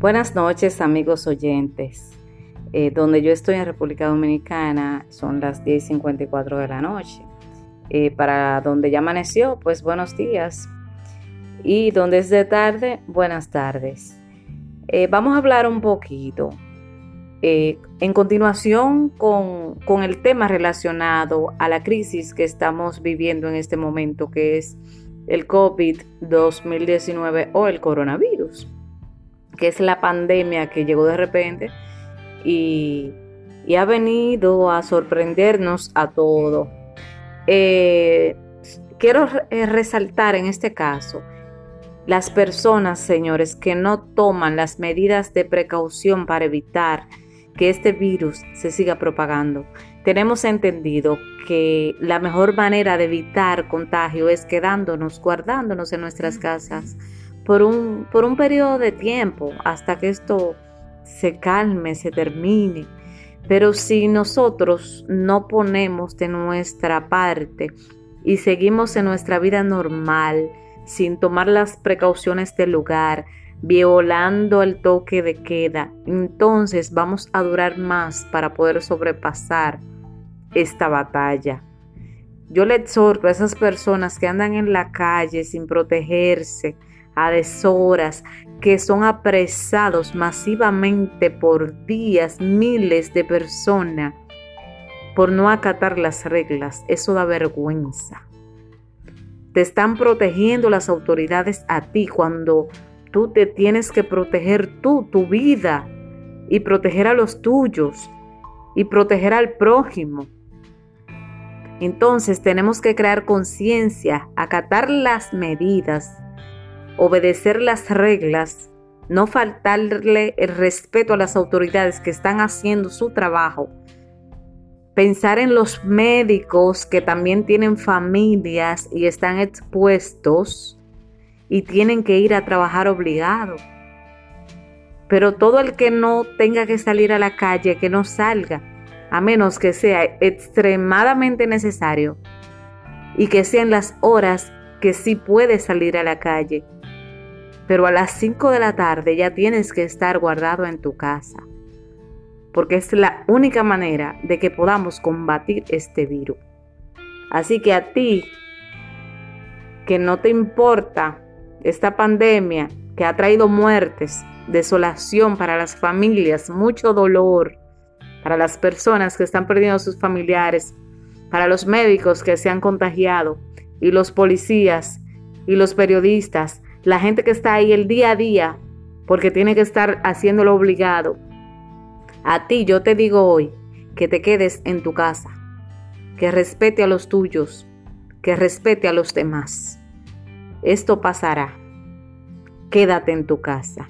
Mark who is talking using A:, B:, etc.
A: Buenas noches amigos oyentes. Eh, donde yo estoy en República Dominicana son las 10.54 de la noche. Eh, para donde ya amaneció, pues buenos días. Y donde es de tarde, buenas tardes. Eh, vamos a hablar un poquito en continuación con, con el tema relacionado a la crisis que estamos viviendo en este momento, que es el COVID-2019 o el coronavirus que es la pandemia que llegó de repente y, ha venido a sorprendernos a todos. Eh, quiero eh, resaltar en este caso las personas, señores, que no toman las medidas de precaución para evitar que este virus se siga propagando. Tenemos entendido que la mejor manera de evitar contagio es quedándonos, guardándonos en nuestras casas por un, por un periodo de tiempo hasta que esto se calme, se termine. Pero si nosotros no ponemos de nuestra parte y seguimos en nuestra vida normal, sin tomar las precauciones del lugar, violando el toque de queda, entonces vamos a durar más para poder sobrepasar esta batalla. Yo le exhorto a esas personas que andan en la calle sin protegerse, a deshoras, que son apresados masivamente por días, miles de personas, por no acatar las reglas. Eso da vergüenza. Te están protegiendo las autoridades a ti cuando tú te tienes que proteger tú, tu vida, y proteger a los tuyos, y proteger al prójimo. Entonces tenemos que crear conciencia, acatar las medidas obedecer las reglas, no faltarle el respeto a las autoridades que están haciendo su trabajo, pensar en los médicos que también tienen familias y están expuestos y tienen que ir a trabajar obligado. Pero todo el que no tenga que salir a la calle, que no salga, a menos que sea extremadamente necesario y que sean las horas que sí puede salir a la calle pero a las 5 de la tarde ya tienes que estar guardado en tu casa, porque es la única manera de que podamos combatir este virus. Así que a ti, que no te importa esta pandemia que ha traído muertes, desolación para las familias, mucho dolor para las personas que están perdiendo a sus familiares, para los médicos que se han contagiado y los policías y los periodistas la gente que está ahí el día a día, porque tiene que estar haciéndolo obligado. A ti yo te digo hoy que te quedes en tu casa, que respete a los tuyos, que respete a los demás. Esto pasará. Quédate en tu casa.